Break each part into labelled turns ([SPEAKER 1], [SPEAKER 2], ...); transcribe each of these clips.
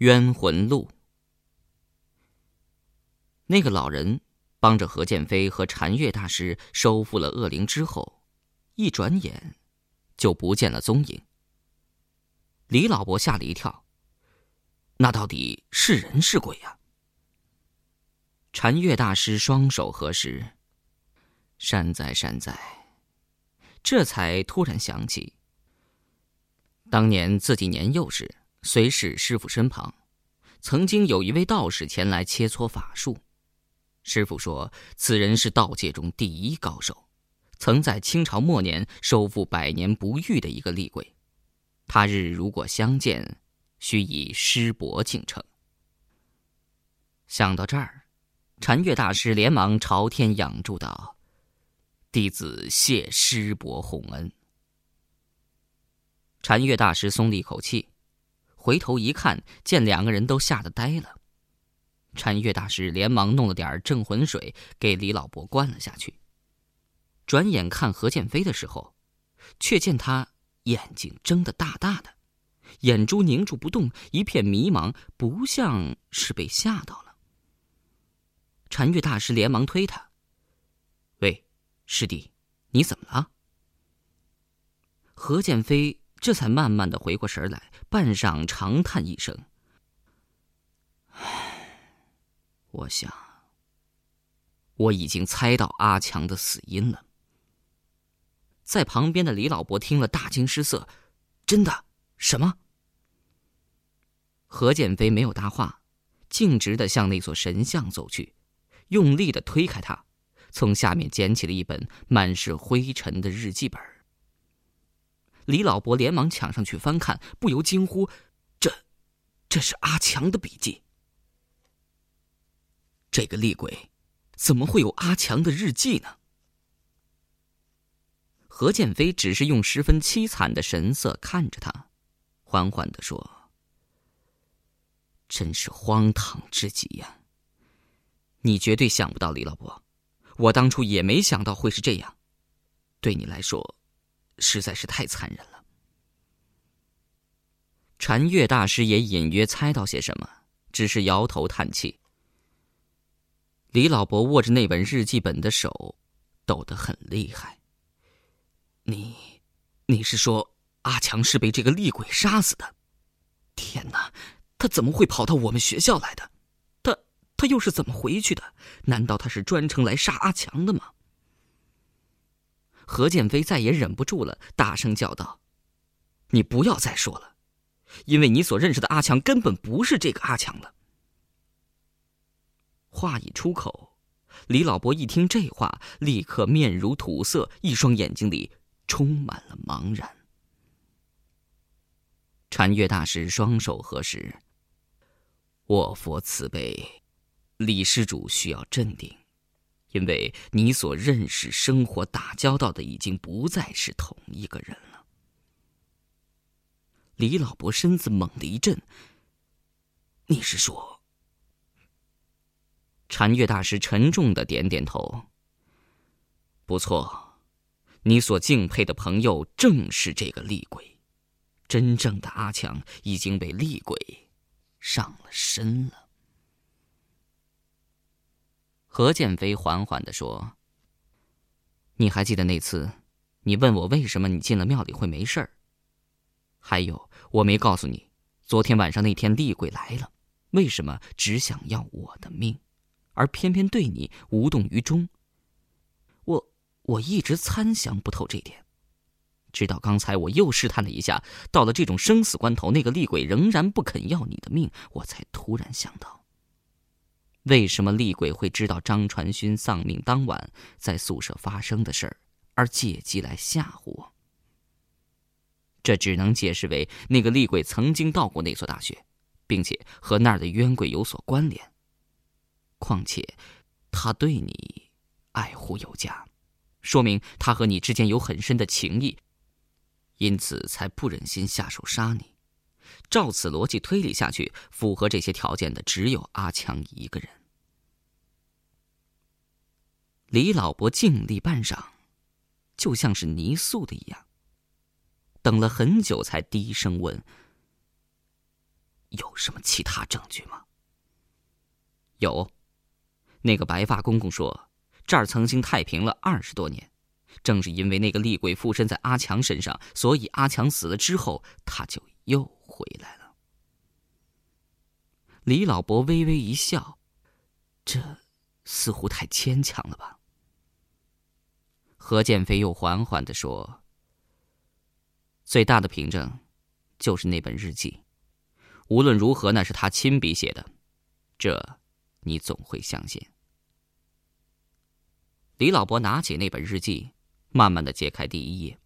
[SPEAKER 1] 冤魂录。那个老人帮着何建飞和禅月大师收复了恶灵之后，一转眼就不见了踪影。李老伯吓了一跳，那到底是人是鬼呀？禅月大师双手合十，善哉善哉，这才突然想起，当年自己年幼时。随侍师傅身旁，曾经有一位道士前来切磋法术。师傅说，此人是道界中第一高手，曾在清朝末年收复百年不遇的一个厉鬼。他日如果相见，须以师伯敬称。想到这儿，禅月大师连忙朝天仰祝道：“弟子谢师伯洪恩。”禅月大师松了一口气。回头一看，见两个人都吓得呆了。禅月大师连忙弄了点镇魂水给李老伯灌了下去。转眼看何建飞的时候，却见他眼睛睁得大大的，眼珠凝住不动，一片迷茫，不像是被吓到了。禅月大师连忙推他：“喂，师弟，你怎么了？”何建飞。这才慢慢的回过神来，半晌长叹一声：“唉，我想，我已经猜到阿强的死因了。”在旁边的李老伯听了大惊失色：“真的？什么？”何建飞没有搭话，径直的向那座神像走去，用力的推开他，从下面捡起了一本满是灰尘的日记本。李老伯连忙抢上去翻看，不由惊呼：“这，这是阿强的笔记。这个厉鬼，怎么会有阿强的日记呢？”何建飞只是用十分凄惨的神色看着他，缓缓的说：“真是荒唐至极呀！你绝对想不到，李老伯，我当初也没想到会是这样。对你来说。”实在是太残忍了。禅月大师也隐约猜到些什么，只是摇头叹气。李老伯握着那本日记本的手抖得很厉害。你，你是说阿强是被这个厉鬼杀死的？天哪，他怎么会跑到我们学校来的？他他又是怎么回去的？难道他是专程来杀阿强的吗？何建飞再也忍不住了，大声叫道：“你不要再说了，因为你所认识的阿强根本不是这个阿强了。”话一出口，李老伯一听这话，立刻面如土色，一双眼睛里充满了茫然。禅月大师双手合十：“我佛慈悲，李施主需要镇定。”因为你所认识、生活、打交道的已经不再是同一个人了。李老伯身子猛地一震。你是说？禅月大师沉重的点点头。不错，你所敬佩的朋友正是这个厉鬼。真正的阿强已经被厉鬼上了身了。何建飞缓缓的说：“你还记得那次，你问我为什么你进了庙里会没事儿？还有，我没告诉你，昨天晚上那天厉鬼来了，为什么只想要我的命，而偏偏对你无动于衷？我我一直参详不透这点，直到刚才我又试探了一下，到了这种生死关头，那个厉鬼仍然不肯要你的命，我才突然想到。”为什么厉鬼会知道张传勋丧命当晚在宿舍发生的事儿，而借机来吓唬我？这只能解释为那个厉鬼曾经到过那所大学，并且和那儿的冤鬼有所关联。况且，他对你爱护有加，说明他和你之间有很深的情谊，因此才不忍心下手杀你。照此逻辑推理下去，符合这些条件的只有阿强一个人。李老伯静立半晌，就像是泥塑的一样，等了很久，才低声问：“有什么其他证据吗？有，那个白发公公说，这儿曾经太平了二十多年，正是因为那个厉鬼附身在阿强身上，所以阿强死了之后，他就又回来了。李老伯微微一笑，这似乎太牵强了吧？何建飞又缓缓的说：“最大的凭证，就是那本日记。无论如何，那是他亲笔写的，这。”你总会相信。李老伯拿起那本日记，慢慢的揭开第一页。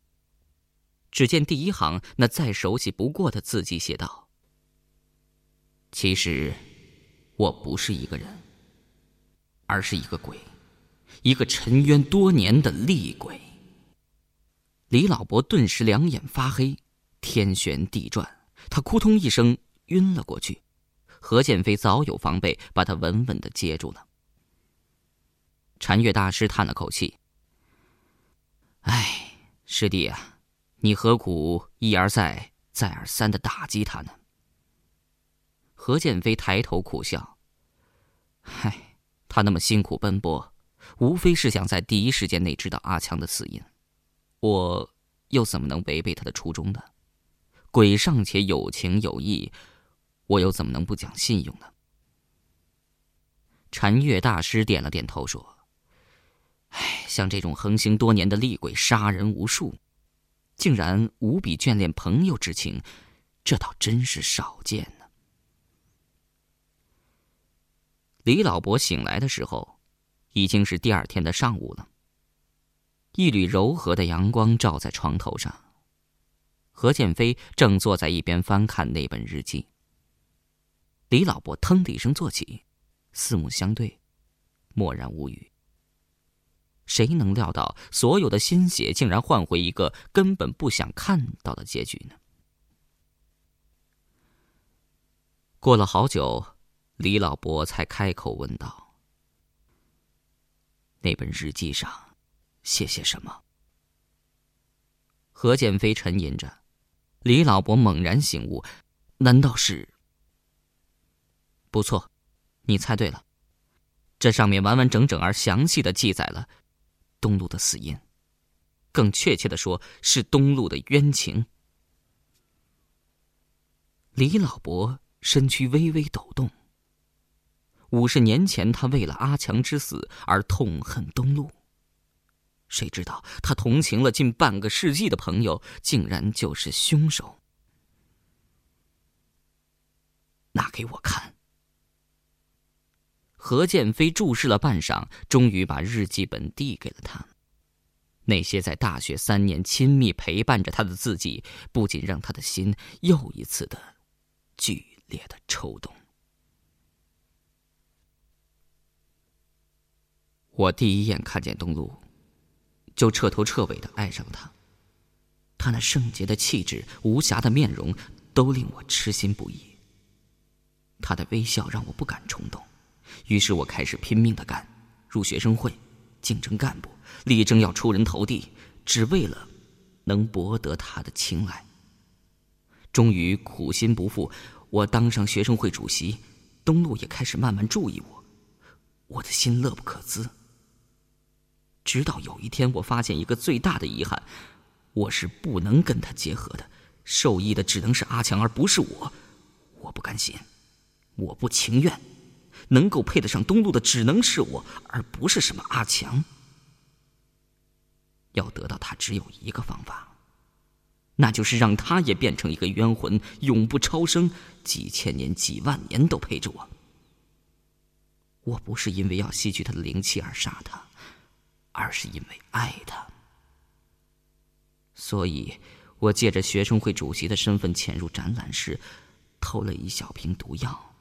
[SPEAKER 1] 只见第一行那再熟悉不过的字迹写道：“其实，我不是一个人，而是一个鬼，一个沉冤多年的厉鬼。”李老伯顿时两眼发黑，天旋地转，他扑通一声晕了过去。何建飞早有防备，把他稳稳的接住了。禅月大师叹了口气：“哎，师弟啊，你何苦一而再、再而三的打击他呢？”何建飞抬头苦笑：“嗨，他那么辛苦奔波，无非是想在第一时间内知道阿强的死因，我又怎么能违背他的初衷呢？鬼尚且有情有义。”我又怎么能不讲信用呢？禅月大师点了点头，说：“哎，像这种横行多年的厉鬼，杀人无数，竟然无比眷恋朋友之情，这倒真是少见呢。”李老伯醒来的时候，已经是第二天的上午了。一缕柔和的阳光照在床头上，何建飞正坐在一边翻看那本日记。李老伯腾的一声坐起，四目相对，默然无语。谁能料到，所有的心血竟然换回一个根本不想看到的结局呢？过了好久，李老伯才开口问道：“那本日记上写些什么？”何建飞沉吟着，李老伯猛然醒悟：难道是？不错，你猜对了。这上面完完整整而详细的记载了东路的死因，更确切的说，是东路的冤情。李老伯身躯微微抖动。五十年前，他为了阿强之死而痛恨东路。谁知道他同情了近半个世纪的朋友，竟然就是凶手。拿给我看。何建飞注视了半晌，终于把日记本递给了他。那些在大学三年亲密陪伴着他的字迹，不仅让他的心又一次的剧烈的抽动。我第一眼看见东路，就彻头彻尾的爱上他。他那圣洁的气质、无瑕的面容，都令我痴心不已。他的微笑让我不敢冲动。于是我开始拼命的干，入学生会，竞争干部，力争要出人头地，只为了能博得他的青睐。终于苦心不负，我当上学生会主席，东路也开始慢慢注意我，我的心乐不可支。直到有一天，我发现一个最大的遗憾，我是不能跟他结合的，受益的只能是阿强，而不是我。我不甘心，我不情愿。能够配得上东路的，只能是我，而不是什么阿强。要得到他，只有一个方法，那就是让他也变成一个冤魂，永不超生，几千年、几万年都陪着我。我不是因为要吸取他的灵气而杀他，而是因为爱他。所以，我借着学生会主席的身份潜入展览室，偷了一小瓶毒药。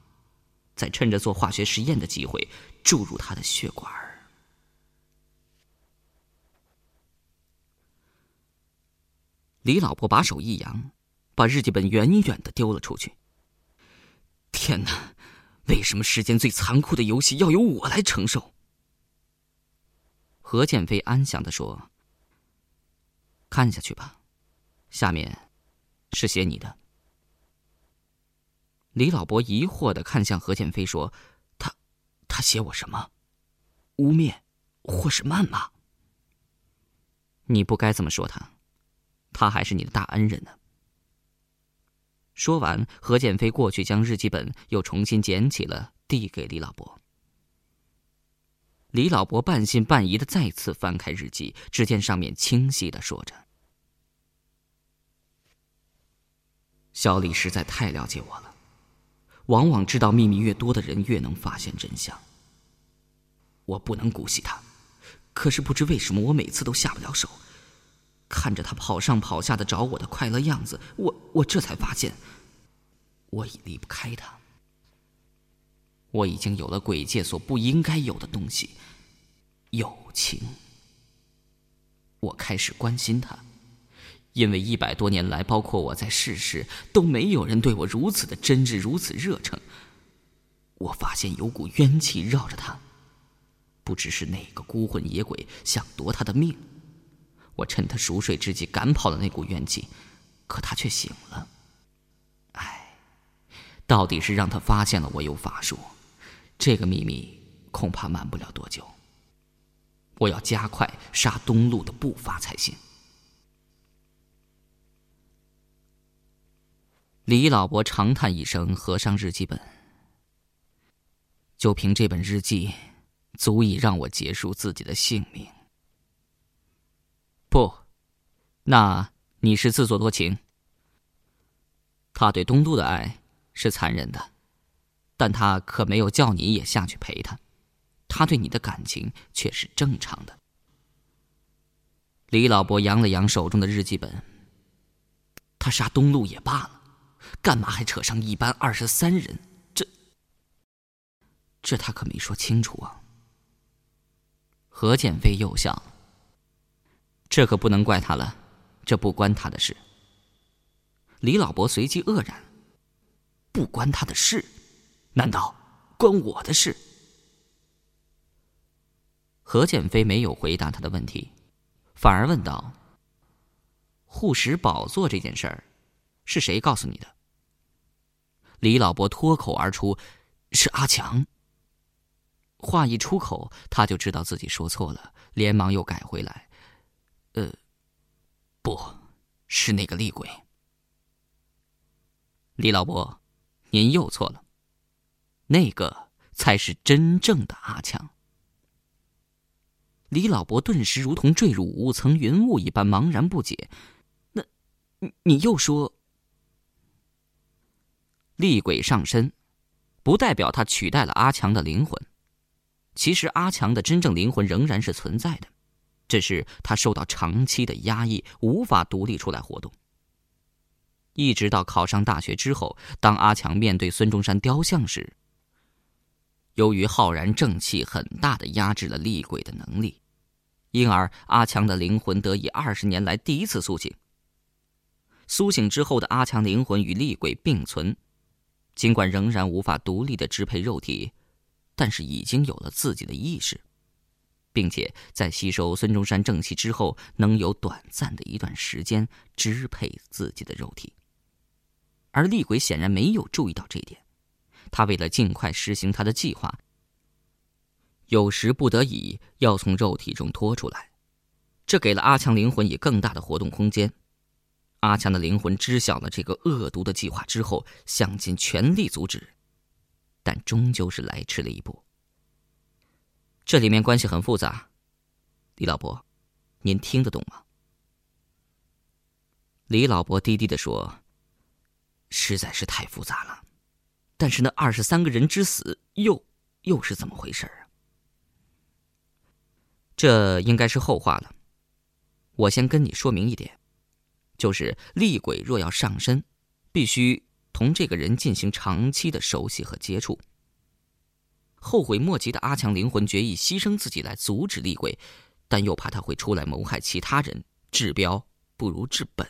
[SPEAKER 1] 再趁着做化学实验的机会注入他的血管李老婆把手一扬，把日记本远远的丢了出去。天哪，为什么世间最残酷的游戏要由我来承受？何建飞安详的说：“看下去吧，下面是写你的。”李老伯疑惑的看向何建飞，说：“他，他写我什么？污蔑，或是谩骂？你不该这么说他，他还是你的大恩人呢。”说完，何建飞过去将日记本又重新捡起了，递给李老伯。李老伯半信半疑的再次翻开日记，只见上面清晰的说着：“小李实在太了解我了。”往往知道秘密越多的人，越能发现真相。我不能姑息他，可是不知为什么，我每次都下不了手。看着他跑上跑下的找我的快乐样子，我我这才发现，我已离不开他。我已经有了鬼界所不应该有的东西——友情。我开始关心他。因为一百多年来，包括我在世时，都没有人对我如此的真挚，如此热诚。我发现有股冤气绕着他，不知是哪个孤魂野鬼想夺他的命。我趁他熟睡之际赶跑了那股怨气，可他却醒了。唉，到底是让他发现了我有法术，这个秘密恐怕瞒不了多久。我要加快杀东路的步伐才行。李老伯长叹一声，合上日记本。就凭这本日记，足以让我结束自己的性命。不，那你是自作多情。他对东都的爱是残忍的，但他可没有叫你也下去陪他。他对你的感情却是正常的。李老伯扬了扬手中的日记本。他杀东路也罢了。干嘛还扯上一班二十三人？这，这他可没说清楚啊。何建飞又笑，这可不能怪他了，这不关他的事。李老伯随即愕然，不关他的事？难道关我的事？何建飞没有回答他的问题，反而问道：“护石宝座这件事儿，是谁告诉你的？”李老伯脱口而出：“是阿强。”话一出口，他就知道自己说错了，连忙又改回来：“呃，不是那个厉鬼。”李老伯，您又错了，那个才是真正的阿强。李老伯顿时如同坠入五层云雾一般，茫然不解：“那，你你又说？”厉鬼上身，不代表他取代了阿强的灵魂。其实阿强的真正灵魂仍然是存在的，只是他受到长期的压抑，无法独立出来活动。一直到考上大学之后，当阿强面对孙中山雕像时，由于浩然正气很大的压制了厉鬼的能力，因而阿强的灵魂得以二十年来第一次苏醒。苏醒之后的阿强灵魂与厉鬼并存。尽管仍然无法独立的支配肉体，但是已经有了自己的意识，并且在吸收孙中山正气之后，能有短暂的一段时间支配自己的肉体。而厉鬼显然没有注意到这一点，他为了尽快实行他的计划，有时不得已要从肉体中拖出来，这给了阿强灵魂以更大的活动空间。阿强的灵魂知晓了这个恶毒的计划之后，想尽全力阻止，但终究是来迟了一步。这里面关系很复杂，李老伯，您听得懂吗？李老伯低低的说：“实在是太复杂了，但是那二十三个人之死又又是怎么回事啊？这应该是后话了，我先跟你说明一点。”就是厉鬼若要上身，必须同这个人进行长期的熟悉和接触。后悔莫及的阿强灵魂决意牺牲自己来阻止厉鬼，但又怕他会出来谋害其他人，治标不如治本。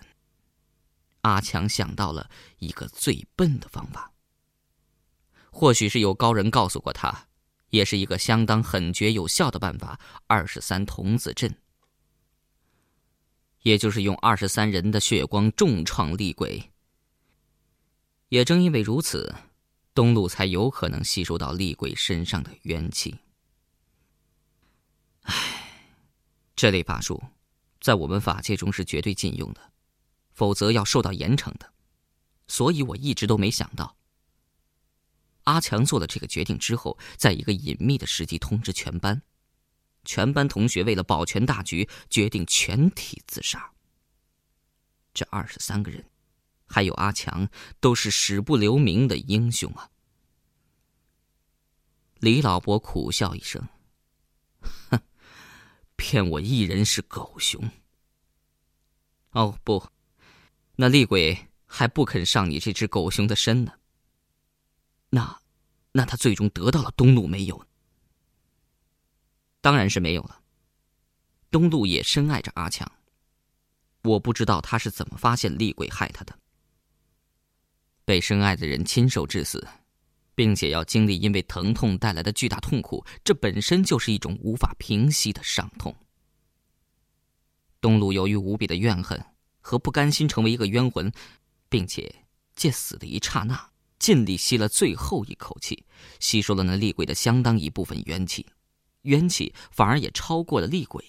[SPEAKER 1] 阿强想到了一个最笨的方法，或许是有高人告诉过他，也是一个相当狠绝有效的办法——二十三童子阵。也就是用二十三人的血光重创厉鬼。也正因为如此，东路才有可能吸收到厉鬼身上的元气。唉，这类法术，在我们法界中是绝对禁用的，否则要受到严惩的。所以我一直都没想到，阿强做了这个决定之后，在一个隐秘的时机通知全班，全班同学为了保全大局，决定全体自杀。这二十三个人。还有阿强，都是死不留名的英雄啊！李老伯苦笑一声：“哼，骗我一人是狗熊。哦不，那厉鬼还不肯上你这只狗熊的身呢。那，那他最终得到了东路没有？当然是没有了。东路也深爱着阿强，我不知道他是怎么发现厉鬼害他的。”被深爱的人亲手致死，并且要经历因为疼痛带来的巨大痛苦，这本身就是一种无法平息的伤痛。东路由于无比的怨恨和不甘心成为一个冤魂，并且借死的一刹那尽力吸了最后一口气，吸收了那厉鬼的相当一部分元气，元气反而也超过了厉鬼。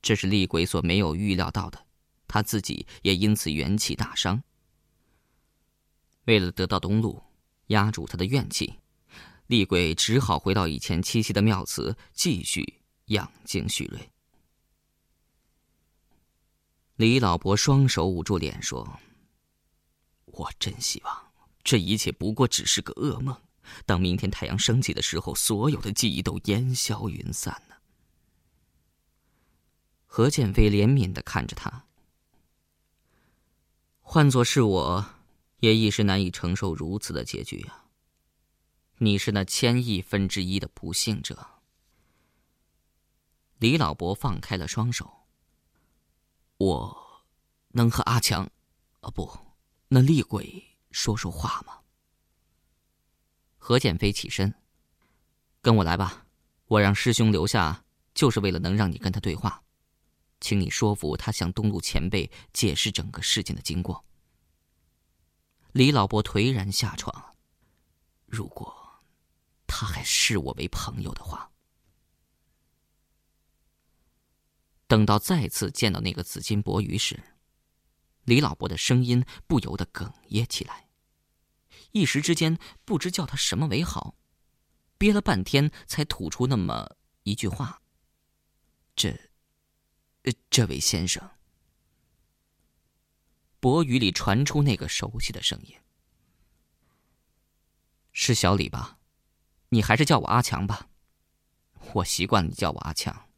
[SPEAKER 1] 这是厉鬼所没有预料到的，他自己也因此元气大伤。为了得到东路，压住他的怨气，厉鬼只好回到以前栖息的庙祠，继续养精蓄锐。李老伯双手捂住脸说：“我真希望这一切不过只是个噩梦，当明天太阳升起的时候，所有的记忆都烟消云散呢。”何建飞怜悯的看着他，换作是我。也一时难以承受如此的结局啊！你是那千亿分之一的不幸者。李老伯放开了双手。我能和阿强，啊不，那厉鬼说说话吗？何建飞起身，跟我来吧。我让师兄留下，就是为了能让你跟他对话，请你说服他向东路前辈解释整个事件的经过。李老伯颓然下床。如果他还视我为朋友的话，等到再次见到那个紫金博鱼时，李老伯的声音不由得哽咽起来，一时之间不知叫他什么为好，憋了半天才吐出那么一句话：“这，呃这位先生。”薄雨里传出那个熟悉的声音：“是小李吧？你还是叫我阿强吧，我习惯你叫我阿强。”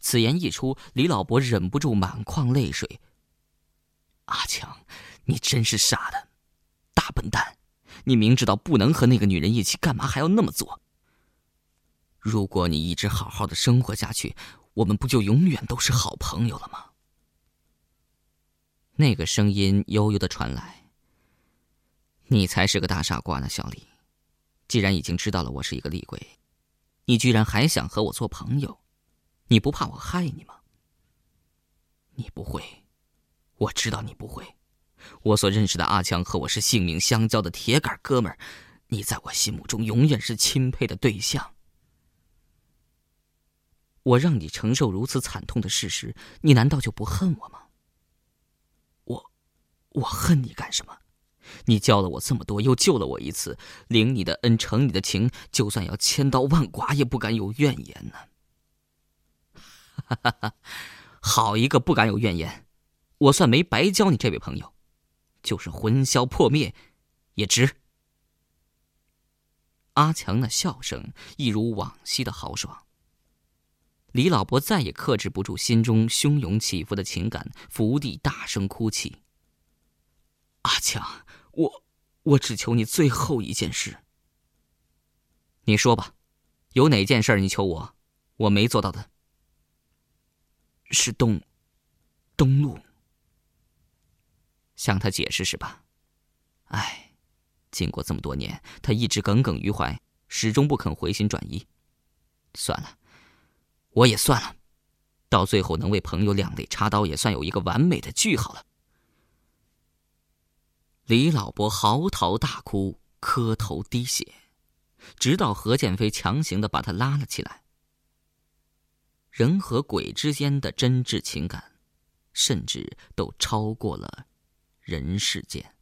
[SPEAKER 1] 此言一出，李老伯忍不住满眶泪水。阿强，你真是傻的，大笨蛋！你明知道不能和那个女人一起，干嘛还要那么做？如果你一直好好的生活下去，我们不就永远都是好朋友了吗？那个声音悠悠的传来：“你才是个大傻瓜呢，小李！既然已经知道了我是一个厉鬼，你居然还想和我做朋友？你不怕我害你吗？你不会，我知道你不会。我所认识的阿强和我是性命相交的铁杆哥们儿，你在我心目中永远是钦佩的对象。我让你承受如此惨痛的事实，你难道就不恨我吗？”我我恨你干什么？你教了我这么多，又救了我一次，领你的恩，承你的情，就算要千刀万剐，也不敢有怨言呢。哈哈哈，好一个不敢有怨言！我算没白交你这位朋友，就是魂消魄灭，也值。阿强那笑声一如往昔的豪爽。李老伯再也克制不住心中汹涌起伏的情感，伏地大声哭泣。阿强，我我只求你最后一件事。你说吧，有哪件事你求我，我没做到的？是东东路，向他解释是吧？哎，经过这么多年，他一直耿耿于怀，始终不肯回心转意。算了，我也算了，到最后能为朋友两肋插刀，也算有一个完美的句号了。李老伯嚎啕大哭，磕头滴血，直到何建飞强行的把他拉了起来。人和鬼之间的真挚情感，甚至都超过了人世间。